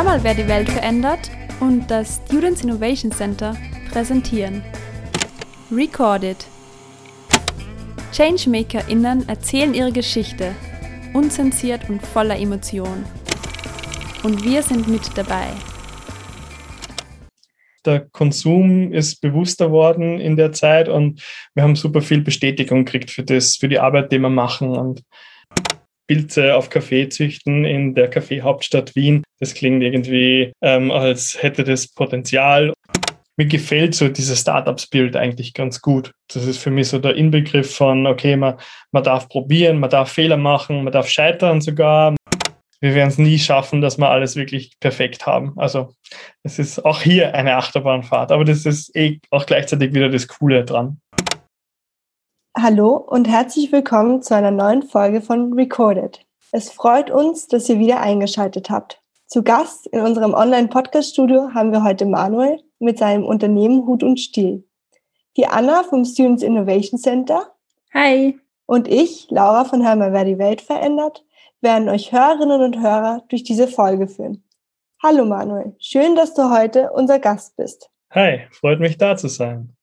Hör mal, wer die Welt verändert und das Students Innovation Center präsentieren. Recorded. ChangemakerInnen erzählen ihre Geschichte, unzensiert und voller Emotion. Und wir sind mit dabei. Der Konsum ist bewusster worden in der Zeit und wir haben super viel Bestätigung gekriegt für das, für die Arbeit, die wir machen. Und Pilze auf Kaffee züchten in der Kaffeehauptstadt Wien. Das klingt irgendwie, ähm, als hätte das Potenzial. Mir gefällt so dieses Startup-Spirit eigentlich ganz gut. Das ist für mich so der Inbegriff von, okay, man, man darf probieren, man darf Fehler machen, man darf scheitern sogar. Wir werden es nie schaffen, dass wir alles wirklich perfekt haben. Also es ist auch hier eine Achterbahnfahrt, aber das ist eh auch gleichzeitig wieder das Coole dran. Hallo und herzlich willkommen zu einer neuen Folge von Recorded. Es freut uns, dass ihr wieder eingeschaltet habt. Zu Gast in unserem Online-Podcast-Studio haben wir heute Manuel mit seinem Unternehmen Hut und Stiel. Die Anna vom Students Innovation Center. Hi. Und ich, Laura von Hör mal, wer die Welt verändert, werden euch Hörerinnen und Hörer durch diese Folge führen. Hallo Manuel, schön, dass du heute unser Gast bist. Hi, freut mich da zu sein.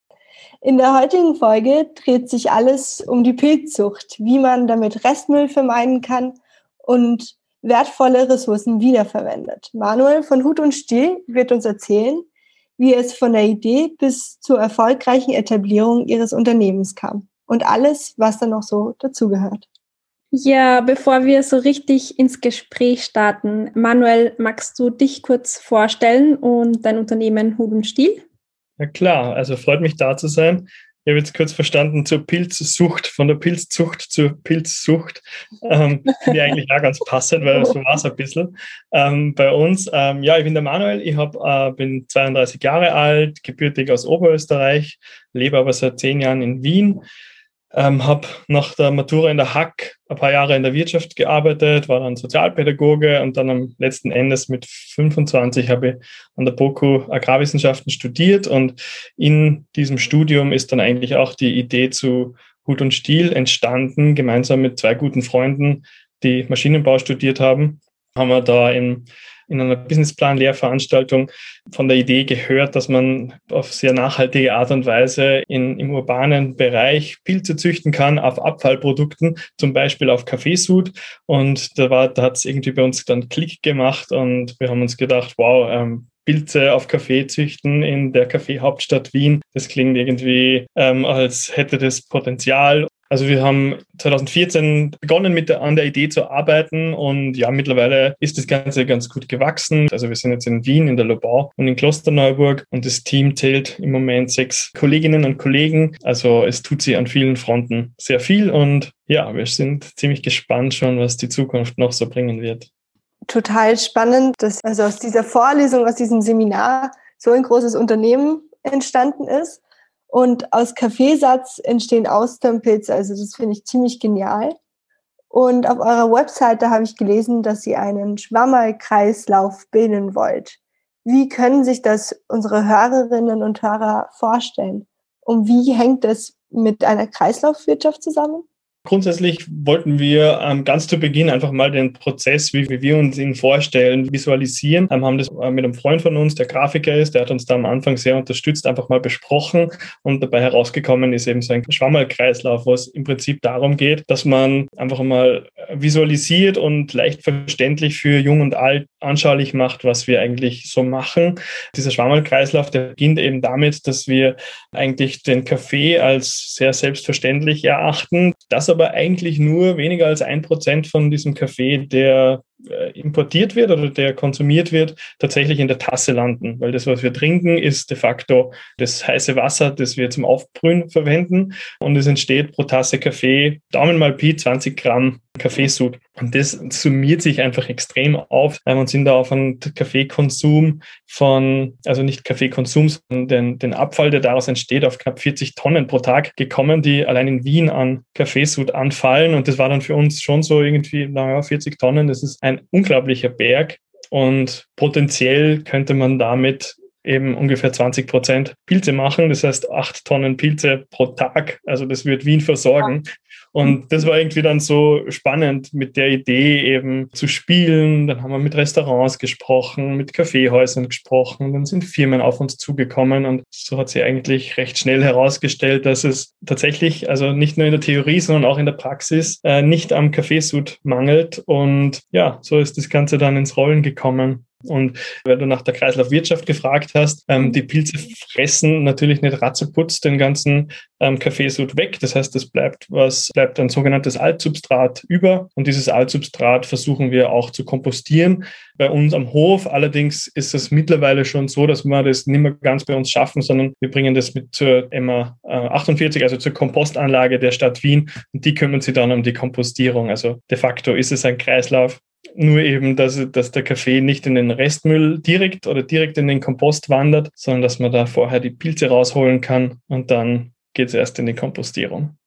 In der heutigen Folge dreht sich alles um die Pilzzucht, wie man damit Restmüll vermeiden kann und wertvolle Ressourcen wiederverwendet. Manuel von Hut und Stiel wird uns erzählen, wie es von der Idee bis zur erfolgreichen Etablierung ihres Unternehmens kam und alles, was da noch so dazugehört. Ja, bevor wir so richtig ins Gespräch starten, Manuel, magst du dich kurz vorstellen und dein Unternehmen Hut und Stiel? Ja klar, also freut mich da zu sein. Ich habe jetzt kurz verstanden zur Pilzsucht, von der Pilzzucht zur Pilzsucht. Ähm, Finde ich eigentlich auch ganz passend, weil so war es ein bisschen ähm, bei uns. Ähm, ja, ich bin der Manuel, ich hab, äh, bin 32 Jahre alt, gebürtig aus Oberösterreich, lebe aber seit zehn Jahren in Wien ähm, habe nach der Matura in der Hack ein paar Jahre in der Wirtschaft gearbeitet, war dann Sozialpädagoge und dann am letzten Endes mit 25 habe ich an der BOKU Agrarwissenschaften studiert und in diesem Studium ist dann eigentlich auch die Idee zu Hut und Stiel entstanden, gemeinsam mit zwei guten Freunden, die Maschinenbau studiert haben, haben wir da im in einer Businessplan-Lehrveranstaltung von der Idee gehört, dass man auf sehr nachhaltige Art und Weise in, im urbanen Bereich Pilze züchten kann auf Abfallprodukten, zum Beispiel auf Kaffeesud. Und da, da hat es irgendwie bei uns dann Klick gemacht und wir haben uns gedacht, wow, ähm, Pilze auf Kaffee züchten in der Kaffeehauptstadt Wien. Das klingt irgendwie, ähm, als hätte das Potenzial. Also wir haben 2014 begonnen mit der, an der Idee zu arbeiten und ja, mittlerweile ist das Ganze ganz gut gewachsen. Also wir sind jetzt in Wien, in der Lobau und in Klosterneuburg und das Team zählt im Moment sechs Kolleginnen und Kollegen. Also es tut sich an vielen Fronten sehr viel und ja, wir sind ziemlich gespannt schon, was die Zukunft noch so bringen wird. Total spannend, dass also aus dieser Vorlesung, aus diesem Seminar so ein großes Unternehmen entstanden ist. Und aus Kaffeesatz entstehen Austernpilze. Also das finde ich ziemlich genial. Und auf eurer Webseite habe ich gelesen, dass ihr einen Schwammerkreislauf bilden wollt. Wie können sich das unsere Hörerinnen und Hörer vorstellen? Und wie hängt das mit einer Kreislaufwirtschaft zusammen? Grundsätzlich wollten wir ähm, ganz zu Beginn einfach mal den Prozess, wie, wir uns ihn vorstellen, visualisieren. Ähm, haben das äh, mit einem Freund von uns, der Grafiker ist, der hat uns da am Anfang sehr unterstützt, einfach mal besprochen und dabei herausgekommen ist eben so ein Schwammerkreislauf, wo es im Prinzip darum geht, dass man einfach mal visualisiert und leicht verständlich für Jung und Alt anschaulich macht, was wir eigentlich so machen. Dieser Schwammerkreislauf, der beginnt eben damit, dass wir eigentlich den Kaffee als sehr selbstverständlich erachten, dass aber eigentlich nur weniger als ein Prozent von diesem Kaffee, der äh, importiert wird oder der konsumiert wird, tatsächlich in der Tasse landen. Weil das, was wir trinken, ist de facto das heiße Wasser, das wir zum Aufbrühen verwenden. Und es entsteht pro Tasse Kaffee, Daumen mal Pi, 20 Gramm Kaffeesud. Und das summiert sich einfach extrem auf und sind da auf einen Kaffeekonsum von, also nicht Kaffeekonsum, sondern den, den Abfall, der daraus entsteht, auf knapp 40 Tonnen pro Tag gekommen, die allein in Wien an Kaffeesud anfallen. Und das war dann für uns schon so irgendwie, naja, 40 Tonnen, das ist ein unglaublicher Berg. Und potenziell könnte man damit eben ungefähr 20 Prozent Pilze machen. Das heißt, acht Tonnen Pilze pro Tag. Also das wird Wien versorgen. Und das war irgendwie dann so spannend mit der Idee eben zu spielen. Dann haben wir mit Restaurants gesprochen, mit Kaffeehäusern gesprochen. Dann sind Firmen auf uns zugekommen und so hat sich eigentlich recht schnell herausgestellt, dass es tatsächlich, also nicht nur in der Theorie, sondern auch in der Praxis, äh, nicht am Kaffeesud mangelt. Und ja, so ist das Ganze dann ins Rollen gekommen. Und weil du nach der Kreislaufwirtschaft gefragt hast, ähm, die Pilze fressen natürlich nicht ratzeputz den ganzen ähm, Kaffeesud weg. Das heißt, es bleibt was, bleibt ein sogenanntes Altsubstrat über. Und dieses Altsubstrat versuchen wir auch zu kompostieren. Bei uns am Hof allerdings ist es mittlerweile schon so, dass wir das nicht mehr ganz bei uns schaffen, sondern wir bringen das mit zur MA 48, also zur Kompostanlage der Stadt Wien. Und die kümmern sich dann um die Kompostierung. Also de facto ist es ein Kreislauf, nur eben, dass, dass der Kaffee nicht in den Restmüll direkt oder direkt in den Kompost wandert, sondern dass man da vorher die Pilze rausholen kann und dann geht es erst in die Kompostierung.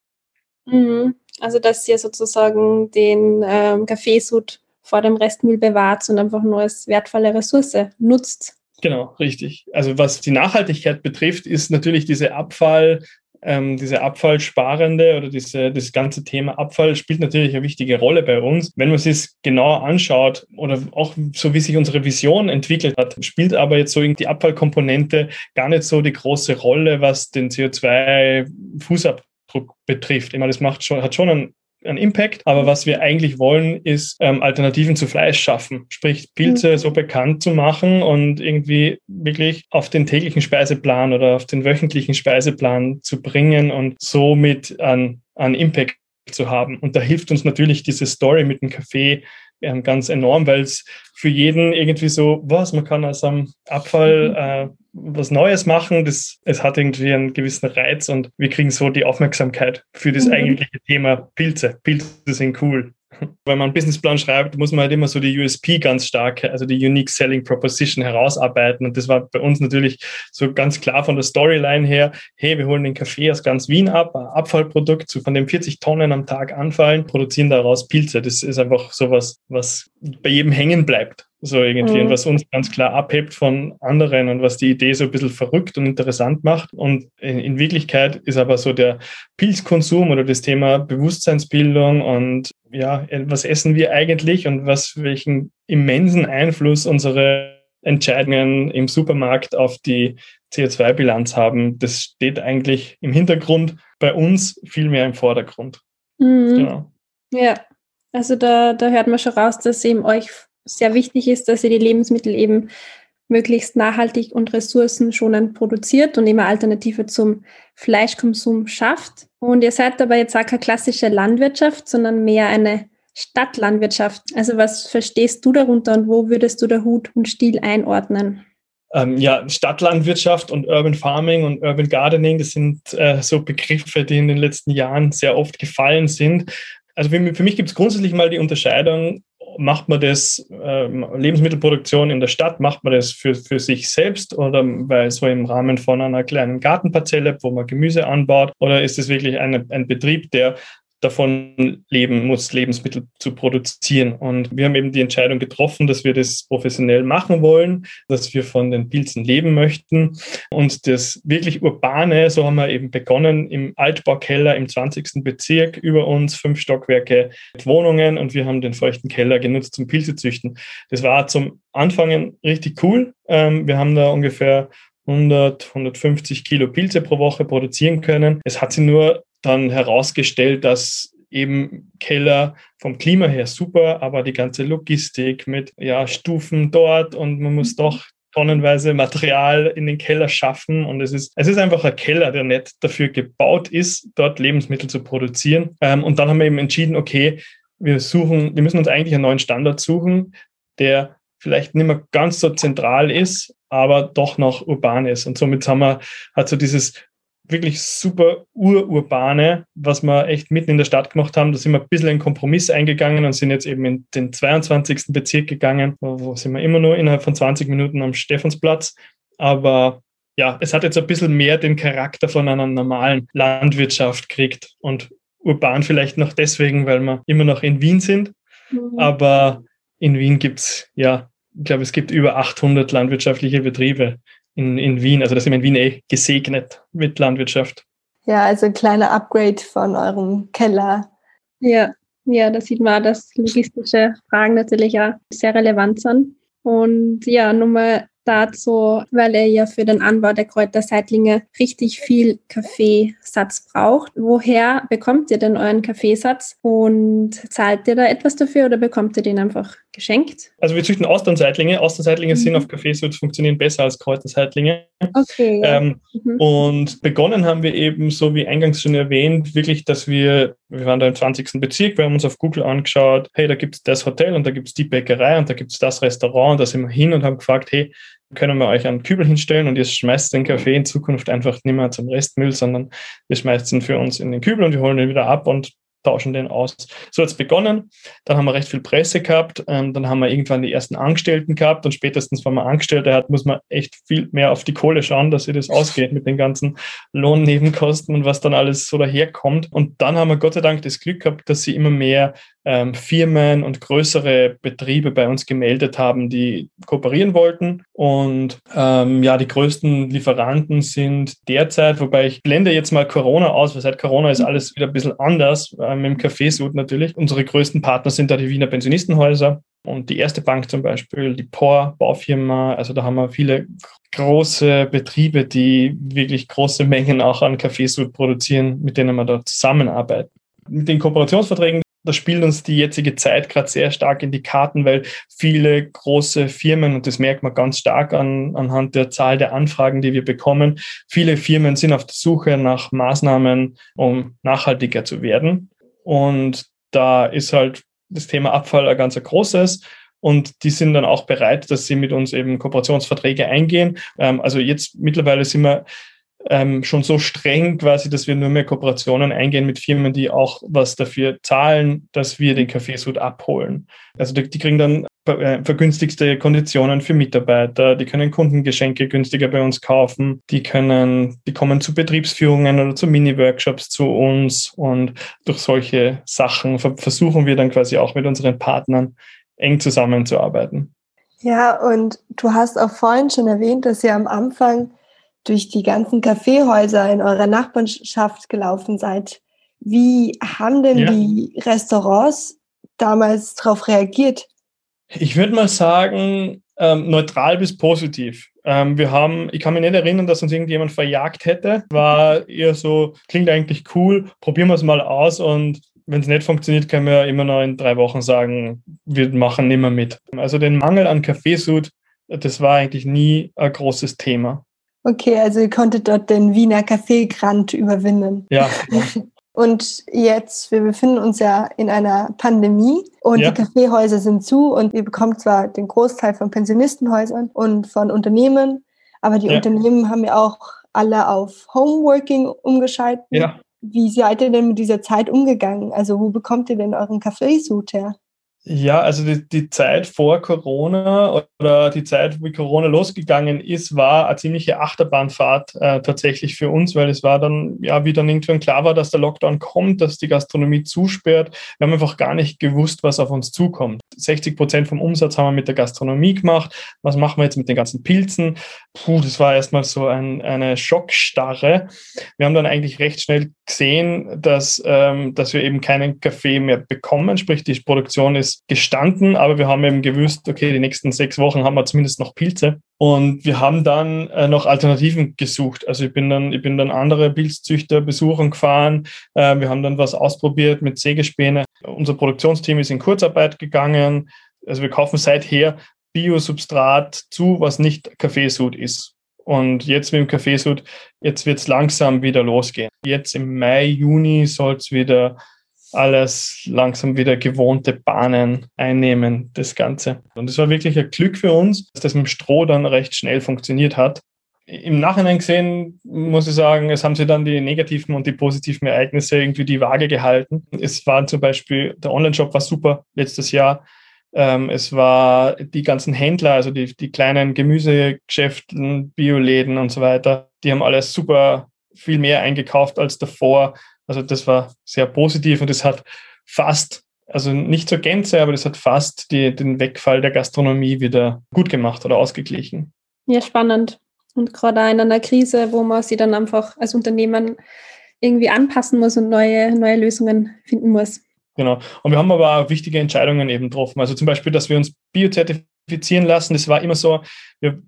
Mhm. Also dass ihr sozusagen den ähm, Kaffeesud vor dem Restmüll bewahrt und einfach nur als wertvolle Ressource nutzt. Genau, richtig. Also was die Nachhaltigkeit betrifft, ist natürlich diese Abfall, ähm, diese Abfallsparende oder diese, das ganze Thema Abfall spielt natürlich eine wichtige Rolle bei uns. Wenn man sich es genauer anschaut oder auch so wie sich unsere Vision entwickelt hat, spielt aber jetzt so die Abfallkomponente gar nicht so die große Rolle, was den CO2-Fußabdruck betrifft. Ich meine, das macht schon, hat schon einen einen Impact. Aber was wir eigentlich wollen, ist ähm, Alternativen zu Fleisch schaffen. Sprich, Pilze mhm. so bekannt zu machen und irgendwie wirklich auf den täglichen Speiseplan oder auf den wöchentlichen Speiseplan zu bringen und somit an, an Impact zu haben. Und da hilft uns natürlich diese Story mit dem Kaffee ganz enorm, weil es für jeden irgendwie so, was, man kann aus einem Abfall mhm. äh, was Neues machen, das, es hat irgendwie einen gewissen Reiz und wir kriegen so die Aufmerksamkeit für das mhm. eigentliche Thema Pilze. Pilze sind cool. Wenn man einen Businessplan schreibt, muss man halt immer so die USP ganz stark, also die Unique Selling Proposition herausarbeiten. Und das war bei uns natürlich so ganz klar von der Storyline her, hey, wir holen den Kaffee aus ganz Wien ab, ein Abfallprodukt, so von den 40 Tonnen am Tag anfallen, produzieren daraus Pilze. Das ist einfach sowas, was bei jedem hängen bleibt. So irgendwie, mhm. und was uns ganz klar abhebt von anderen und was die Idee so ein bisschen verrückt und interessant macht. Und in, in Wirklichkeit ist aber so der Pilzkonsum oder das Thema Bewusstseinsbildung und ja, was essen wir eigentlich und was, welchen immensen Einfluss unsere Entscheidungen im Supermarkt auf die CO2-Bilanz haben, das steht eigentlich im Hintergrund, bei uns viel mehr im Vordergrund. Mhm. Genau. Ja, also da, da hört man schon raus, dass eben euch sehr wichtig ist, dass ihr die Lebensmittel eben möglichst nachhaltig und ressourcenschonend produziert und immer Alternative zum Fleischkonsum schafft. Und ihr seid aber jetzt auch keine klassische Landwirtschaft, sondern mehr eine Stadtlandwirtschaft. Also was verstehst du darunter und wo würdest du der Hut und Stil einordnen? Ähm, ja, Stadtlandwirtschaft und Urban Farming und Urban Gardening, das sind äh, so Begriffe, die in den letzten Jahren sehr oft gefallen sind. Also für, für mich gibt es grundsätzlich mal die Unterscheidung macht man das, äh, Lebensmittelproduktion in der Stadt, macht man das für, für sich selbst oder weil so im Rahmen von einer kleinen Gartenparzelle, wo man Gemüse anbaut, oder ist es wirklich eine, ein Betrieb, der davon leben muss, Lebensmittel zu produzieren. Und wir haben eben die Entscheidung getroffen, dass wir das professionell machen wollen, dass wir von den Pilzen leben möchten. Und das wirklich Urbane, so haben wir eben begonnen, im Altbaukeller im 20. Bezirk über uns, fünf Stockwerke mit Wohnungen und wir haben den feuchten Keller genutzt zum Pilzezüchten. Das war zum Anfangen richtig cool. Ähm, wir haben da ungefähr 100, 150 Kilo Pilze pro Woche produzieren können. Es hat sich nur dann herausgestellt, dass eben Keller vom Klima her super, aber die ganze Logistik mit ja, Stufen dort und man muss doch tonnenweise Material in den Keller schaffen und es ist, es ist einfach ein Keller, der nicht dafür gebaut ist, dort Lebensmittel zu produzieren. Ähm, und dann haben wir eben entschieden, okay, wir suchen, wir müssen uns eigentlich einen neuen Standard suchen, der vielleicht nicht mehr ganz so zentral ist, aber doch noch urban ist. Und somit haben wir, hat so dieses wirklich super ururbane, was wir echt mitten in der Stadt gemacht haben. Da sind wir ein bisschen einen Kompromiss eingegangen und sind jetzt eben in den 22. Bezirk gegangen, wo sind wir immer nur innerhalb von 20 Minuten am Stephansplatz. Aber ja, es hat jetzt ein bisschen mehr den Charakter von einer normalen Landwirtschaft gekriegt und urban vielleicht noch deswegen, weil wir immer noch in Wien sind. Mhm. Aber in Wien gibt es, ja, ich glaube, es gibt über 800 landwirtschaftliche Betriebe in, in Wien. Also das sind wir in Wien eh gesegnet mit Landwirtschaft. Ja, also ein kleiner Upgrade von eurem Keller. Ja, ja, da sieht man, dass logistische Fragen natürlich auch sehr relevant sind. Und ja, nochmal dazu, weil er ja für den Anbau der Kräuterseitlinge richtig viel Kaffeesatz braucht. Woher bekommt ihr denn euren Kaffeesatz und zahlt ihr da etwas dafür oder bekommt ihr den einfach geschenkt? Also wir züchten Austernseitlinge. Austernseitlinge mhm. sind auf Kaffeesatz funktionieren besser als Kräuterseitlinge. Okay. Ähm, mhm. Und begonnen haben wir eben, so wie eingangs schon erwähnt, wirklich, dass wir, wir waren da im 20. Bezirk, wir haben uns auf Google angeschaut, hey, da gibt es das Hotel und da gibt es die Bäckerei und da gibt es das Restaurant und da sind wir hin und haben gefragt, hey, können wir euch einen Kübel hinstellen und ihr schmeißt den Kaffee in Zukunft einfach nicht mehr zum Restmüll, sondern ihr schmeißt ihn für uns in den Kübel und wir holen ihn wieder ab und tauschen den aus. So hat es begonnen. Dann haben wir recht viel Presse gehabt. Ähm, dann haben wir irgendwann die ersten Angestellten gehabt und spätestens, wenn man Angestellte hat, muss man echt viel mehr auf die Kohle schauen, dass sie das ausgeht mit den ganzen Lohnnebenkosten und was dann alles so daherkommt. Und dann haben wir Gott sei Dank das Glück gehabt, dass sie immer mehr ähm, Firmen und größere Betriebe bei uns gemeldet haben, die kooperieren wollten. Und ähm, ja, die größten Lieferanten sind derzeit, wobei ich blende jetzt mal Corona aus, weil seit Corona ist alles wieder ein bisschen anders, ähm, im Kaffeesud natürlich. Unsere größten Partner sind da die Wiener Pensionistenhäuser und die erste Bank zum Beispiel, die POR Baufirma. Also da haben wir viele große Betriebe, die wirklich große Mengen auch an Kaffeesud produzieren, mit denen wir da zusammenarbeiten. Mit den Kooperationsverträgen, das spielt uns die jetzige Zeit gerade sehr stark in die Karten, weil viele große Firmen, und das merkt man ganz stark an, anhand der Zahl der Anfragen, die wir bekommen, viele Firmen sind auf der Suche nach Maßnahmen, um nachhaltiger zu werden. Und da ist halt das Thema Abfall ein ganz großes. Und die sind dann auch bereit, dass sie mit uns eben Kooperationsverträge eingehen. Ähm, also jetzt mittlerweile sind wir ähm, schon so streng quasi, dass wir nur mehr Kooperationen eingehen mit Firmen, die auch was dafür zahlen, dass wir den Kaffeesud abholen. Also die, die kriegen dann äh, vergünstigste Konditionen für Mitarbeiter, die können Kundengeschenke günstiger bei uns kaufen, die können, die kommen zu Betriebsführungen oder zu Mini-Workshops zu uns und durch solche Sachen versuchen wir dann quasi auch mit unseren Partnern eng zusammenzuarbeiten. Ja, und du hast auch vorhin schon erwähnt, dass ihr am Anfang durch die ganzen Kaffeehäuser in eurer Nachbarschaft gelaufen seid. Wie haben denn ja. die Restaurants damals darauf reagiert? Ich würde mal sagen, ähm, neutral bis positiv. Ähm, wir haben, ich kann mich nicht erinnern, dass uns irgendjemand verjagt hätte. War eher so, klingt eigentlich cool, probieren wir es mal aus und wenn es nicht funktioniert, können wir immer noch in drei Wochen sagen, wir machen nicht mehr mit. Also den Mangel an Kaffeesud, das war eigentlich nie ein großes Thema. Okay, also ihr konntet dort den Wiener Kaffeegrand überwinden. Ja. Und jetzt, wir befinden uns ja in einer Pandemie und ja. die Kaffeehäuser sind zu und ihr bekommt zwar den Großteil von Pensionistenhäusern und von Unternehmen, aber die ja. Unternehmen haben ja auch alle auf Homeworking umgeschaltet. Ja. Wie seid ihr denn mit dieser Zeit umgegangen? Also wo bekommt ihr denn euren Kaffeesud her? Ja, also die, die Zeit vor Corona oder die Zeit, wie Corona losgegangen ist, war eine ziemliche Achterbahnfahrt äh, tatsächlich für uns, weil es war dann, ja, wie dann irgendwann klar war, dass der Lockdown kommt, dass die Gastronomie zusperrt. Wir haben einfach gar nicht gewusst, was auf uns zukommt. 60 Prozent vom Umsatz haben wir mit der Gastronomie gemacht. Was machen wir jetzt mit den ganzen Pilzen? Puh, das war erstmal so ein, eine Schockstarre. Wir haben dann eigentlich recht schnell gesehen, dass, ähm, dass wir eben keinen Kaffee mehr bekommen, sprich die Produktion ist gestanden, aber wir haben eben gewusst, okay, die nächsten sechs Wochen haben wir zumindest noch Pilze. Und wir haben dann äh, noch Alternativen gesucht. Also ich bin dann, ich bin dann andere Pilzzüchter besuchen gefahren. Äh, wir haben dann was ausprobiert mit Sägespäne. Unser Produktionsteam ist in Kurzarbeit gegangen. Also wir kaufen seither Biosubstrat zu, was nicht Kaffeesud ist. Und jetzt mit dem Kaffeesud, jetzt wird es langsam wieder losgehen. Jetzt im Mai, Juni soll es wieder alles langsam wieder gewohnte Bahnen einnehmen, das Ganze. Und es war wirklich ein Glück für uns, dass das mit dem Stroh dann recht schnell funktioniert hat. Im Nachhinein gesehen muss ich sagen, es haben sich dann die negativen und die positiven Ereignisse irgendwie die Waage gehalten. Es war zum Beispiel, der Online-Shop war super letztes Jahr. Ähm, es war die ganzen Händler, also die, die kleinen Gemüsegeschäften, Bioläden und so weiter, die haben alles super viel mehr eingekauft als davor. Also das war sehr positiv und es hat fast, also nicht zur Gänze, aber das hat fast die, den Wegfall der Gastronomie wieder gut gemacht oder ausgeglichen. Ja, spannend. Und gerade auch in einer Krise, wo man sich dann einfach als Unternehmen irgendwie anpassen muss und neue, neue Lösungen finden muss. Genau. Und wir haben aber auch wichtige Entscheidungen eben getroffen. Also zum Beispiel, dass wir uns biozertifizieren lassen. Das war immer so,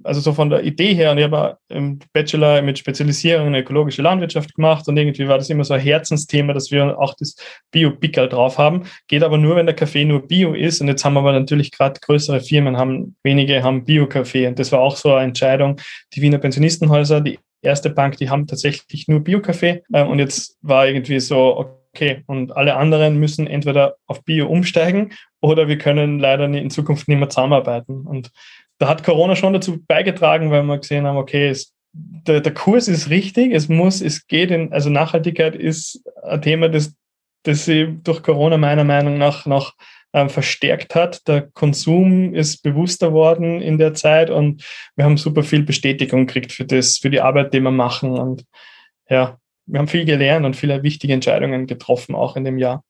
also so von der Idee her. Und ich habe im Bachelor mit Spezialisierung in ökologische Landwirtschaft gemacht. Und irgendwie war das immer so ein Herzensthema, dass wir auch das Bio-Pickel drauf haben. Geht aber nur, wenn der Kaffee nur Bio ist. Und jetzt haben wir aber natürlich gerade größere Firmen, haben wenige haben Bio-Kaffee. Und das war auch so eine Entscheidung. Die Wiener Pensionistenhäuser, die erste Bank, die haben tatsächlich nur Bio-Kaffee. Ähm, und jetzt war irgendwie so, okay, und alle anderen müssen entweder auf Bio umsteigen oder wir können leider in Zukunft nicht mehr zusammenarbeiten. Und da hat Corona schon dazu beigetragen, weil wir gesehen haben, okay, es, der, der Kurs ist richtig, es muss, es geht in, also Nachhaltigkeit ist ein Thema, das, das sie durch Corona meiner Meinung nach noch ähm, verstärkt hat. Der Konsum ist bewusster worden in der Zeit und wir haben super viel Bestätigung gekriegt für das, für die Arbeit, die wir machen. Und ja, wir haben viel gelernt und viele wichtige Entscheidungen getroffen, auch in dem Jahr.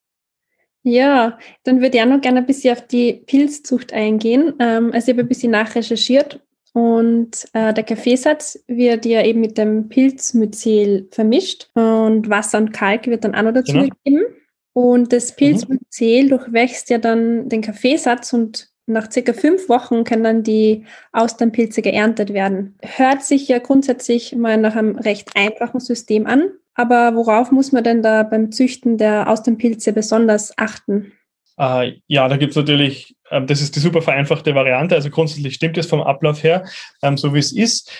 Ja, dann würde ich auch noch gerne ein bisschen auf die Pilzzucht eingehen. Ähm, also ich habe ein bisschen nachrecherchiert und äh, der Kaffeesatz wird ja eben mit dem Pilzmyzel vermischt und Wasser und Kalk wird dann auch noch dazu genau. gegeben. Und das Pilzmyzel mhm. durchwächst ja dann den Kaffeesatz und nach circa fünf Wochen können dann die Austernpilze geerntet werden. Hört sich ja grundsätzlich mal nach einem recht einfachen System an. Aber worauf muss man denn da beim Züchten der Austernpilze besonders achten? Äh, ja, da gibt es natürlich, äh, das ist die super vereinfachte Variante. Also grundsätzlich stimmt es vom Ablauf her, ähm, so wie es ist.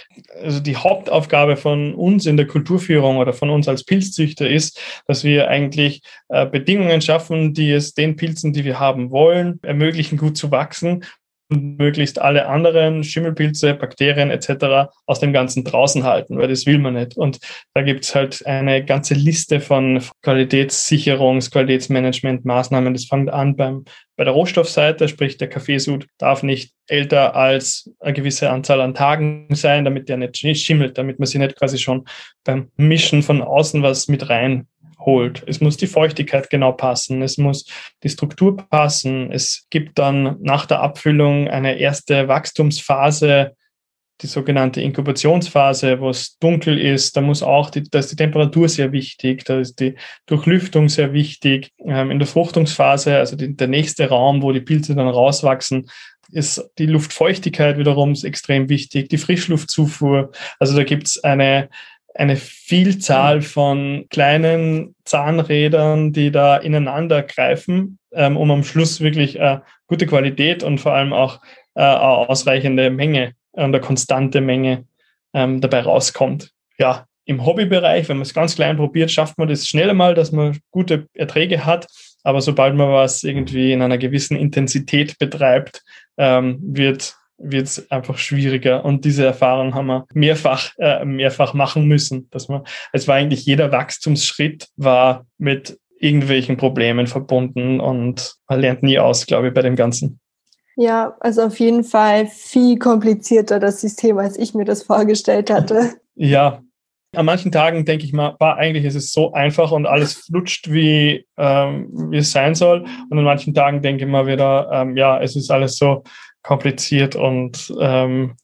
Also die Hauptaufgabe von uns in der Kulturführung oder von uns als Pilzzüchter ist, dass wir eigentlich äh, Bedingungen schaffen, die es den Pilzen, die wir haben wollen, ermöglichen, gut zu wachsen möglichst alle anderen Schimmelpilze, Bakterien etc. aus dem Ganzen draußen halten, weil das will man nicht. Und da gibt es halt eine ganze Liste von Qualitätssicherungs-, Qualitätsmanagement-Maßnahmen. Das fängt an beim, bei der Rohstoffseite, sprich der Kaffeesud darf nicht älter als eine gewisse Anzahl an Tagen sein, damit der nicht schimmelt, damit man sich nicht quasi schon beim Mischen von außen was mit rein holt. Es muss die Feuchtigkeit genau passen, es muss die Struktur passen. Es gibt dann nach der Abfüllung eine erste Wachstumsphase, die sogenannte Inkubationsphase, wo es dunkel ist. Da muss auch die, da ist die Temperatur sehr wichtig, da ist die Durchlüftung sehr wichtig. Ähm, in der Fruchtungsphase, also die, der nächste Raum, wo die Pilze dann rauswachsen, ist die Luftfeuchtigkeit wiederum extrem wichtig, die Frischluftzufuhr. Also da gibt es eine eine Vielzahl mhm. von kleinen Zahnrädern, die da ineinander greifen, ähm, um am Schluss wirklich äh, gute Qualität und vor allem auch äh, ausreichende Menge und eine konstante Menge ähm, dabei rauskommt. Ja, im Hobbybereich, wenn man es ganz klein probiert, schafft man das schneller mal, dass man gute Erträge hat. Aber sobald man was irgendwie in einer gewissen Intensität betreibt, ähm, wird wird es einfach schwieriger. Und diese Erfahrung haben wir mehrfach, äh, mehrfach machen müssen. Dass man, es war eigentlich jeder Wachstumsschritt war mit irgendwelchen Problemen verbunden und man lernt nie aus, glaube ich, bei dem Ganzen. Ja, also auf jeden Fall viel komplizierter das System, als ich mir das vorgestellt hatte. Ja, an manchen Tagen denke ich mal, war eigentlich ist es so einfach und alles flutscht, wie, ähm, wie es sein soll. Und an manchen Tagen denke ich mal wieder, ähm, ja, es ist alles so kompliziert und ähm,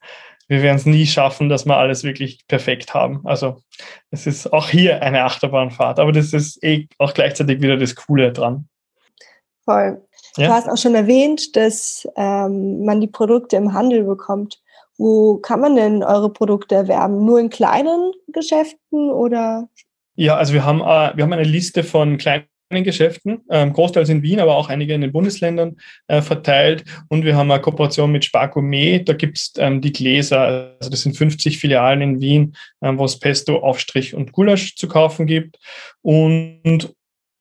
wir werden es nie schaffen, dass wir alles wirklich perfekt haben. Also es ist auch hier eine Achterbahnfahrt, aber das ist eh auch gleichzeitig wieder das Coole dran. Voll. Ja? Du hast auch schon erwähnt, dass ähm, man die Produkte im Handel bekommt. Wo kann man denn eure Produkte erwerben? Nur in kleinen Geschäften oder? Ja, also wir haben, äh, wir haben eine Liste von kleinen Geschäften, ähm, großteils in Wien, aber auch einige in den Bundesländern äh, verteilt. Und wir haben eine Kooperation mit Spargourmet, da gibt es ähm, die Gläser, also das sind 50 Filialen in Wien, ähm, wo es Pesto, Aufstrich und Gulasch zu kaufen gibt. Und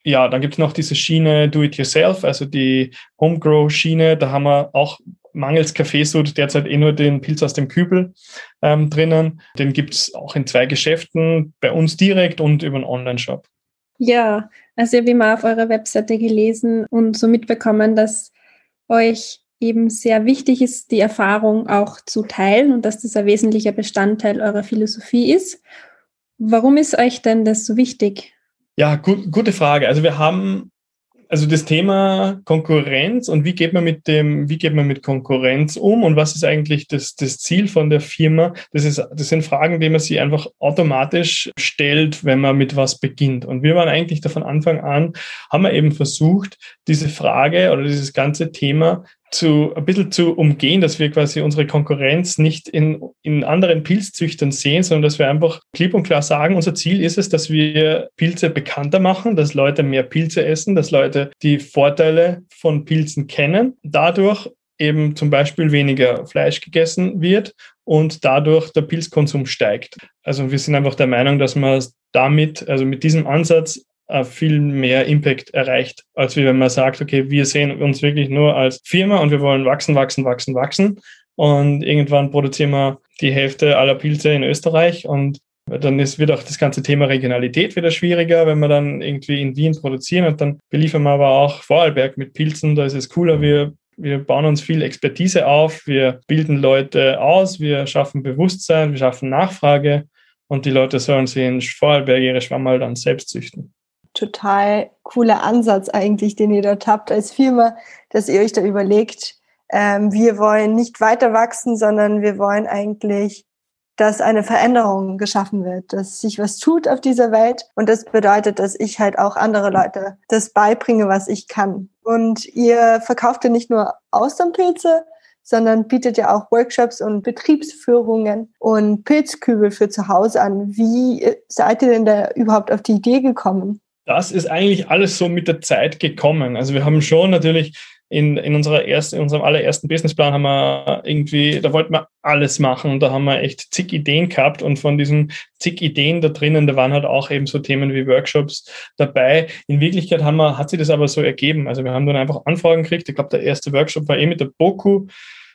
ja, dann gibt es noch diese Schiene Do-It-Yourself, also die Homegrow-Schiene, da haben wir auch mangels Kaffeesud derzeit eh nur den Pilz aus dem Kübel ähm, drinnen. Den gibt es auch in zwei Geschäften, bei uns direkt und über einen Online-Shop. Ja, also ich habe immer auf eurer Webseite gelesen und so mitbekommen, dass euch eben sehr wichtig ist, die Erfahrung auch zu teilen und dass das ein wesentlicher Bestandteil eurer Philosophie ist. Warum ist euch denn das so wichtig? Ja, gut, gute Frage. Also wir haben also das Thema Konkurrenz und wie geht man mit dem, wie geht man mit Konkurrenz um und was ist eigentlich das, das Ziel von der Firma? Das ist, das sind Fragen, die man sich einfach automatisch stellt, wenn man mit was beginnt. Und wir waren eigentlich da von Anfang an, haben wir eben versucht, diese Frage oder dieses ganze Thema zu, ein bisschen zu umgehen, dass wir quasi unsere Konkurrenz nicht in, in anderen Pilzzüchtern sehen, sondern dass wir einfach klipp und klar sagen, unser Ziel ist es, dass wir Pilze bekannter machen, dass Leute mehr Pilze essen, dass Leute die Vorteile von Pilzen kennen, dadurch eben zum Beispiel weniger Fleisch gegessen wird und dadurch der Pilzkonsum steigt. Also wir sind einfach der Meinung, dass man damit, also mit diesem Ansatz viel mehr Impact erreicht, als wie wenn man sagt, okay, wir sehen uns wirklich nur als Firma und wir wollen wachsen, wachsen, wachsen, wachsen. Und irgendwann produzieren wir die Hälfte aller Pilze in Österreich und dann ist, wird auch das ganze Thema Regionalität wieder schwieriger, wenn wir dann irgendwie in Wien produzieren und dann beliefern wir aber auch Vorarlberg mit Pilzen. Da ist es cooler, wir, wir bauen uns viel Expertise auf, wir bilden Leute aus, wir schaffen Bewusstsein, wir schaffen Nachfrage. Und die Leute sollen sich in Vorarlberg ihre Schwammerl dann selbst züchten total cooler Ansatz eigentlich, den ihr dort habt als Firma, dass ihr euch da überlegt, ähm, wir wollen nicht weiter wachsen, sondern wir wollen eigentlich, dass eine Veränderung geschaffen wird, dass sich was tut auf dieser Welt. Und das bedeutet, dass ich halt auch andere Leute das beibringe, was ich kann. Und ihr verkauft ja nicht nur Austernpilze, sondern bietet ja auch Workshops und Betriebsführungen und Pilzkübel für zu Hause an. Wie seid ihr denn da überhaupt auf die Idee gekommen? Das ist eigentlich alles so mit der Zeit gekommen. Also wir haben schon natürlich in, in, unserer ersten, in unserem allerersten Businessplan haben wir irgendwie, da wollten wir alles machen und da haben wir echt zig Ideen gehabt und von diesen zig Ideen da drinnen, da waren halt auch eben so Themen wie Workshops dabei. In Wirklichkeit haben wir, hat sich das aber so ergeben. Also wir haben dann einfach Anfragen gekriegt. Ich glaube, der erste Workshop war eh mit der Boku.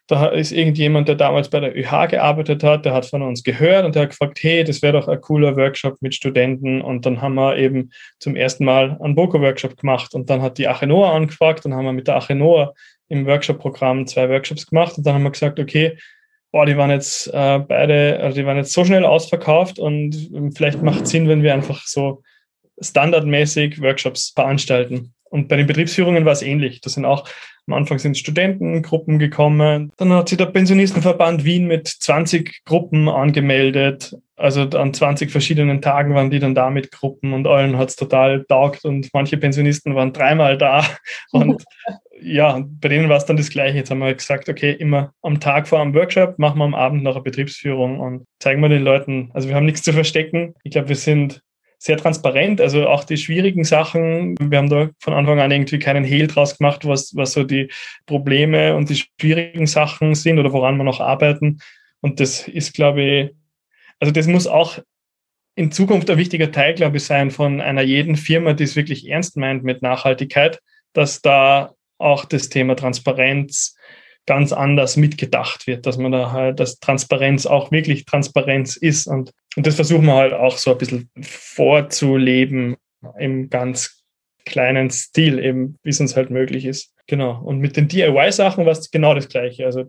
Da ist irgendjemand, der damals bei der ÖH gearbeitet hat, der hat von uns gehört und der hat gefragt, hey, das wäre doch ein cooler Workshop mit Studenten. Und dann haben wir eben zum ersten Mal einen Boko-Workshop gemacht. Und dann hat die Achenoa angefragt und haben wir mit der Achenoa im Workshop-Programm zwei Workshops gemacht. Und dann haben wir gesagt, okay, boah, die waren jetzt äh, beide, also die waren jetzt so schnell ausverkauft und vielleicht macht es Sinn, wenn wir einfach so standardmäßig Workshops veranstalten. Und bei den Betriebsführungen war es ähnlich. Das sind auch am Anfang sind Studentengruppen gekommen. Dann hat sich der Pensionistenverband Wien mit 20 Gruppen angemeldet. Also an 20 verschiedenen Tagen waren die dann da mit Gruppen und allen hat es total taugt und manche Pensionisten waren dreimal da. Und ja, bei denen war es dann das Gleiche. Jetzt haben wir gesagt, okay, immer am Tag vor einem Workshop machen wir am Abend noch eine Betriebsführung und zeigen wir den Leuten, also wir haben nichts zu verstecken. Ich glaube, wir sind sehr transparent. Also auch die schwierigen Sachen, wir haben da von Anfang an irgendwie keinen Hehl draus gemacht, was, was so die Probleme und die schwierigen Sachen sind oder woran wir noch arbeiten. Und das ist, glaube ich, also das muss auch in Zukunft ein wichtiger Teil, glaube ich, sein von einer jeden Firma, die es wirklich ernst meint mit Nachhaltigkeit, dass da auch das Thema Transparenz ganz anders mitgedacht wird, dass man da halt, dass Transparenz auch wirklich Transparenz ist. Und, und das versuchen wir halt auch so ein bisschen vorzuleben im ganz kleinen Stil, eben wie es uns halt möglich ist. Genau. Und mit den DIY-Sachen war es genau das Gleiche. Also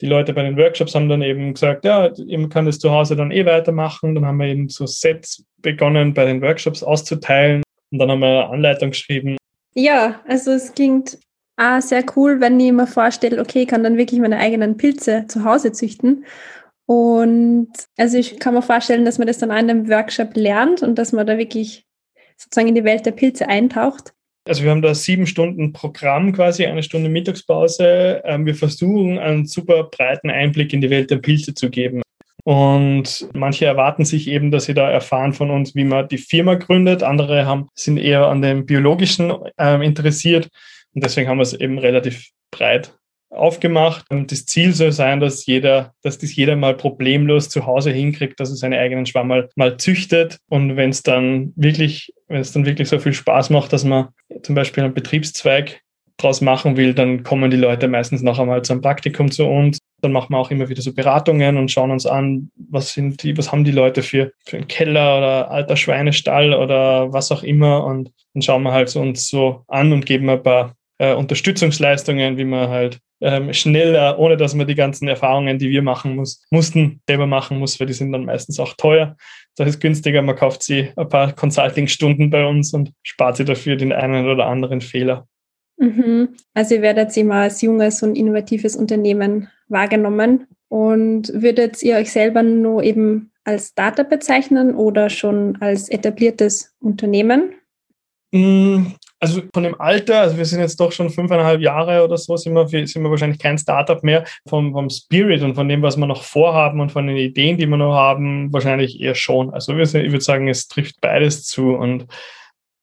die Leute bei den Workshops haben dann eben gesagt, ja, man kann das zu Hause dann eh weitermachen. Dann haben wir eben so Sets begonnen, bei den Workshops auszuteilen. Und dann haben wir eine Anleitung geschrieben. Ja, also es klingt ah, sehr cool, wenn ich mir vorstelle, okay, ich kann dann wirklich meine eigenen Pilze zu Hause züchten. Und also ich kann mir vorstellen, dass man das dann in einem Workshop lernt und dass man da wirklich sozusagen in die Welt der Pilze eintaucht. Also wir haben da sieben Stunden Programm quasi, eine Stunde Mittagspause. Ähm, wir versuchen einen super breiten Einblick in die Welt der Pilze zu geben. Und manche erwarten sich eben, dass sie da erfahren von uns, wie man die Firma gründet. Andere haben, sind eher an dem Biologischen äh, interessiert. Und deswegen haben wir es eben relativ breit aufgemacht. Und das Ziel soll sein, dass jeder, dass das jeder mal problemlos zu Hause hinkriegt, dass er seine eigenen Schwamm mal, mal züchtet. Und wenn es dann wirklich, wenn es dann wirklich so viel Spaß macht, dass man zum Beispiel einen Betriebszweig draus machen will, dann kommen die Leute meistens noch einmal zum Praktikum zu uns. Dann machen wir auch immer wieder so Beratungen und schauen uns an, was sind die, was haben die Leute für, für einen Keller oder alter Schweinestall oder was auch immer. Und dann schauen wir halt so uns so an und geben ein paar äh, Unterstützungsleistungen, wie man halt ähm, schneller, ohne dass man die ganzen Erfahrungen, die wir machen muss, mussten, selber machen muss, weil die sind dann meistens auch teuer. Das ist günstiger, man kauft sie ein paar Consulting-Stunden bei uns und spart sie dafür den einen oder anderen Fehler. Mhm. Also ihr werdet immer als junges und innovatives Unternehmen wahrgenommen und würdet ihr euch selber nur eben als Startup bezeichnen oder schon als etabliertes Unternehmen? Also von dem Alter, also wir sind jetzt doch schon fünfeinhalb Jahre oder so, sind wir, sind wir wahrscheinlich kein Startup mehr. Vom, vom Spirit und von dem, was wir noch vorhaben und von den Ideen, die wir noch haben, wahrscheinlich eher schon. Also ich würde sagen, es trifft beides zu und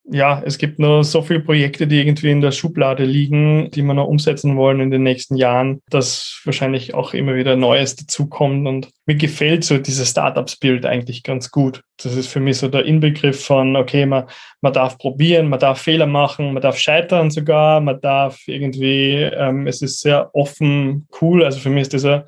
ja, es gibt nur so viele Projekte, die irgendwie in der Schublade liegen, die wir noch umsetzen wollen in den nächsten Jahren, dass wahrscheinlich auch immer wieder Neues dazukommt. Und mir gefällt so dieses Startup-Spirit eigentlich ganz gut. Das ist für mich so der Inbegriff von, okay, man, man darf probieren, man darf Fehler machen, man darf scheitern sogar, man darf irgendwie, ähm, es ist sehr offen, cool. Also für mich ist ein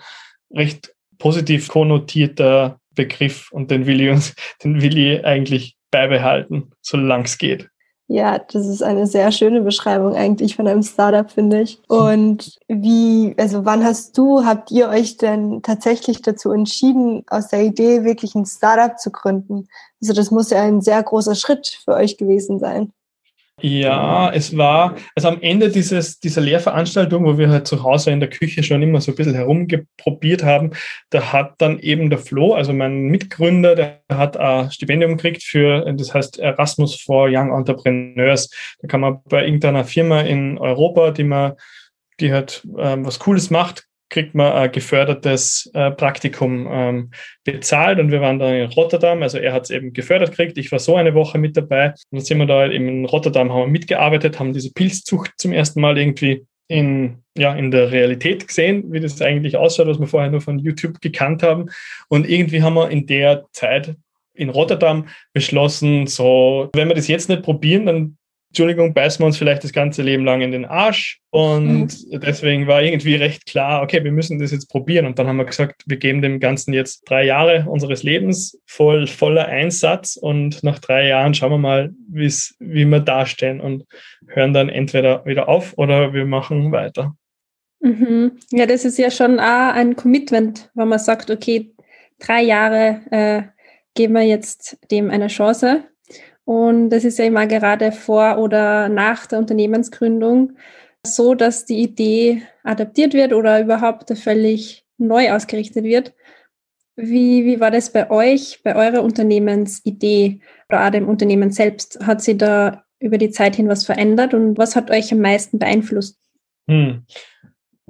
recht positiv konnotierter Begriff und den will ich uns, den will ich eigentlich beibehalten, solange es geht. Ja, das ist eine sehr schöne Beschreibung eigentlich von einem Startup, finde ich. Und wie, also wann hast du, habt ihr euch denn tatsächlich dazu entschieden, aus der Idee wirklich ein Startup zu gründen? Also das muss ja ein sehr großer Schritt für euch gewesen sein. Ja, es war, also am Ende dieses, dieser Lehrveranstaltung, wo wir halt zu Hause in der Küche schon immer so ein bisschen herumgeprobiert haben, da hat dann eben der Flo, also mein Mitgründer, der hat ein Stipendium gekriegt für, das heißt Erasmus for Young Entrepreneurs. Da kann man bei irgendeiner Firma in Europa, die man, die halt ähm, was Cooles macht, kriegt man ein gefördertes äh, Praktikum ähm, bezahlt. Und wir waren dann in Rotterdam, also er hat es eben gefördert gekriegt, ich war so eine Woche mit dabei. Und dann sind wir da halt eben in Rotterdam, haben wir mitgearbeitet, haben diese Pilzzucht zum ersten Mal irgendwie in, ja, in der Realität gesehen, wie das eigentlich ausschaut, was wir vorher nur von YouTube gekannt haben. Und irgendwie haben wir in der Zeit in Rotterdam beschlossen, so, wenn wir das jetzt nicht probieren, dann Entschuldigung, beißen wir uns vielleicht das ganze Leben lang in den Arsch. Und mhm. deswegen war irgendwie recht klar, okay, wir müssen das jetzt probieren. Und dann haben wir gesagt, wir geben dem Ganzen jetzt drei Jahre unseres Lebens voll, voller Einsatz. Und nach drei Jahren schauen wir mal, wie wir dastehen und hören dann entweder wieder auf oder wir machen weiter. Mhm. Ja, das ist ja schon auch ein Commitment, wenn man sagt, okay, drei Jahre äh, geben wir jetzt dem eine Chance. Und das ist ja immer gerade vor oder nach der Unternehmensgründung so, dass die Idee adaptiert wird oder überhaupt völlig neu ausgerichtet wird. Wie, wie war das bei euch, bei eurer Unternehmensidee oder auch dem Unternehmen selbst? Hat sich da über die Zeit hin was verändert und was hat euch am meisten beeinflusst? Hm.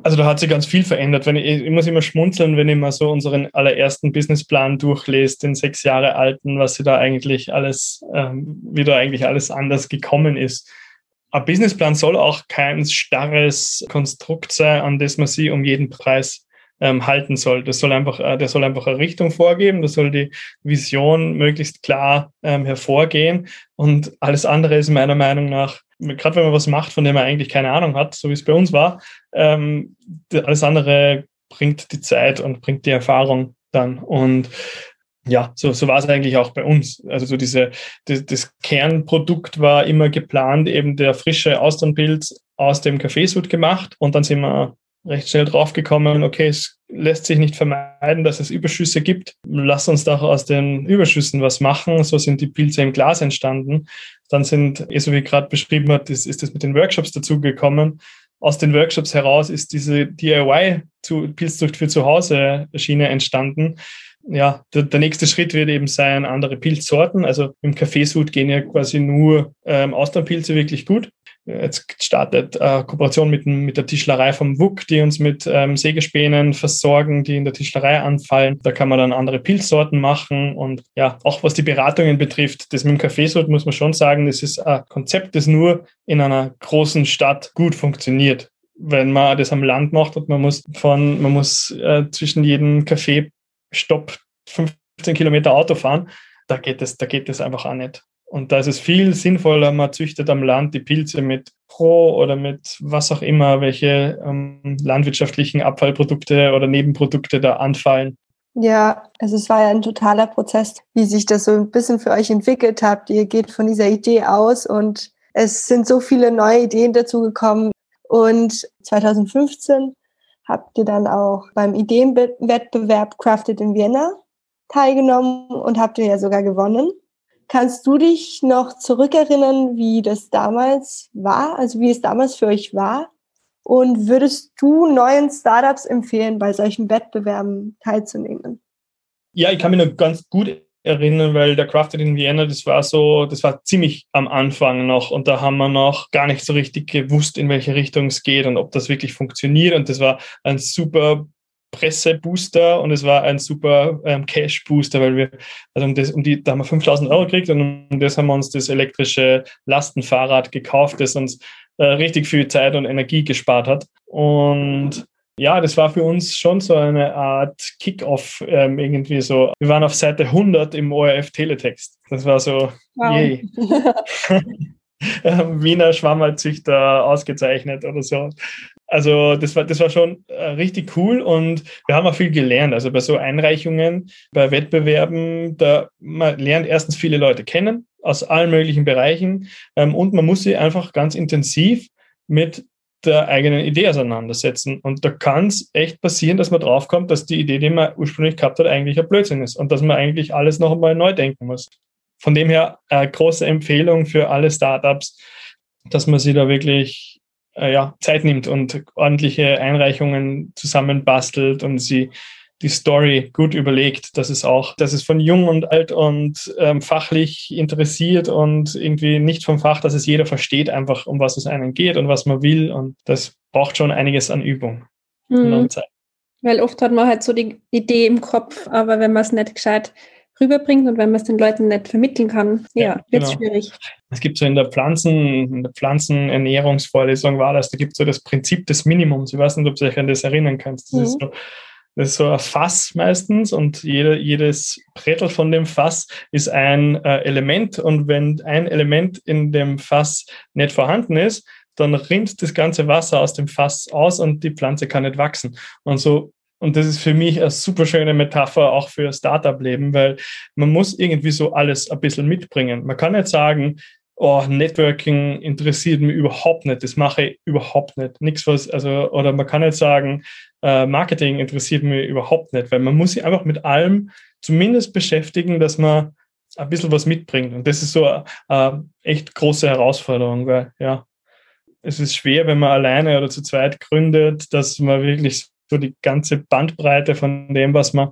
Also da hat sich ganz viel verändert. Wenn ich, ich muss immer schmunzeln, wenn ich mal so unseren allerersten Businessplan durchlese, den sechs Jahre alten, was sie da eigentlich alles, ähm, wie da eigentlich alles anders gekommen ist. Ein Businessplan soll auch kein starres Konstrukt sein, an das man sie um jeden Preis ähm, halten soll. Das soll einfach, äh, der soll einfach eine Richtung vorgeben, das soll die Vision möglichst klar ähm, hervorgehen und alles andere ist meiner Meinung nach gerade wenn man was macht, von dem man eigentlich keine Ahnung hat, so wie es bei uns war, ähm, alles andere bringt die Zeit und bringt die Erfahrung dann. Und ja, so, so war es eigentlich auch bei uns. Also so diese, das, das Kernprodukt war immer geplant, eben der frische Austernpilz aus dem Kaffeesud gemacht. Und dann sind wir recht schnell draufgekommen, okay, es lässt sich nicht vermeiden, dass es Überschüsse gibt. Lass uns doch aus den Überschüssen was machen. So sind die Pilze im Glas entstanden. Dann sind, eh so wie gerade beschrieben hat, ist, ist das mit den Workshops dazugekommen. Aus den Workshops heraus ist diese DIY zu Pilzzucht für zu Hause Schiene entstanden. Ja, der, der, nächste Schritt wird eben sein, andere Pilzsorten. Also im Kaffeesud gehen ja quasi nur ähm, Austernpilze wirklich gut. Jetzt startet äh, Kooperation mit, mit der Tischlerei vom WUK, die uns mit ähm, Sägespänen versorgen, die in der Tischlerei anfallen. Da kann man dann andere Pilzsorten machen. Und ja, auch was die Beratungen betrifft, das mit dem Kaffeesort muss man schon sagen, das ist ein Konzept, das nur in einer großen Stadt gut funktioniert. Wenn man das am Land macht und man muss von, man muss äh, zwischen jedem Kaffeestopp 15 Kilometer Auto fahren, da geht es, da geht es einfach auch nicht. Und da ist es viel sinnvoller, man züchtet am Land die Pilze mit Pro oder mit was auch immer, welche ähm, landwirtschaftlichen Abfallprodukte oder Nebenprodukte da anfallen. Ja, also es war ja ein totaler Prozess, wie sich das so ein bisschen für euch entwickelt habt. Ihr geht von dieser Idee aus und es sind so viele neue Ideen dazu gekommen. Und 2015 habt ihr dann auch beim Ideenwettbewerb Crafted in Vienna teilgenommen und habt ihr ja sogar gewonnen. Kannst du dich noch zurückerinnern, wie das damals war, also wie es damals für euch war? Und würdest du neuen Startups empfehlen, bei solchen Wettbewerben teilzunehmen? Ja, ich kann mich noch ganz gut erinnern, weil der Crafted in Vienna, das war so, das war ziemlich am Anfang noch und da haben wir noch gar nicht so richtig gewusst, in welche Richtung es geht und ob das wirklich funktioniert. Und das war ein super Pressebooster und es war ein super ähm, Cash-Booster, weil wir, also um, das, um die, da haben wir 5000 Euro gekriegt und um das haben wir uns das elektrische Lastenfahrrad gekauft, das uns äh, richtig viel Zeit und Energie gespart hat. Und ja, das war für uns schon so eine Art Kick-off ähm, irgendwie so. Wir waren auf Seite 100 im ORF Teletext. Das war so, wow. yay. Ähm, Wiener Schwammerzüchter ausgezeichnet oder so. Also das war, das war schon äh, richtig cool und wir haben auch viel gelernt. Also bei so Einreichungen, bei Wettbewerben, da man lernt erstens viele Leute kennen aus allen möglichen Bereichen ähm, und man muss sie einfach ganz intensiv mit der eigenen Idee auseinandersetzen. Und da kann es echt passieren, dass man draufkommt, dass die Idee, die man ursprünglich gehabt hat, eigentlich ein Blödsinn ist und dass man eigentlich alles noch einmal neu denken muss. Von dem her äh, große Empfehlung für alle Startups, dass man sie da wirklich äh, ja, Zeit nimmt und ordentliche Einreichungen zusammenbastelt und sie die Story gut überlegt, dass es auch, dass es von jung und alt und ähm, fachlich interessiert und irgendwie nicht vom Fach, dass es jeder versteht, einfach um was es einem geht und was man will. Und das braucht schon einiges an Übung mhm. und Zeit. Weil oft hat man halt so die Idee im Kopf, aber wenn man es nicht gescheit rüberbringt und wenn man es den Leuten nicht vermitteln kann, ja, ja wird es genau. schwierig. Es gibt so in der Pflanzen, in der Pflanzenernährungsvorlesung war das, da gibt es so das Prinzip des Minimums. Ich weiß nicht, ob du dich an das erinnern kannst. Das mhm. ist so, das ist so ein Fass meistens und jede, jedes Brettel von dem Fass ist ein äh, Element und wenn ein Element in dem Fass nicht vorhanden ist, dann rinnt das ganze Wasser aus dem Fass aus und die Pflanze kann nicht wachsen. Und so und das ist für mich eine super schöne Metapher auch für Startup-Leben, weil man muss irgendwie so alles ein bisschen mitbringen. Man kann nicht sagen, oh, Networking interessiert mich überhaupt nicht, das mache ich überhaupt nicht. Nichts was, also, oder man kann nicht sagen, äh, Marketing interessiert mich überhaupt nicht, weil man muss sich einfach mit allem zumindest beschäftigen, dass man ein bisschen was mitbringt. Und das ist so eine, eine echt große Herausforderung, weil ja, es ist schwer, wenn man alleine oder zu zweit gründet, dass man wirklich so die ganze Bandbreite von dem, was man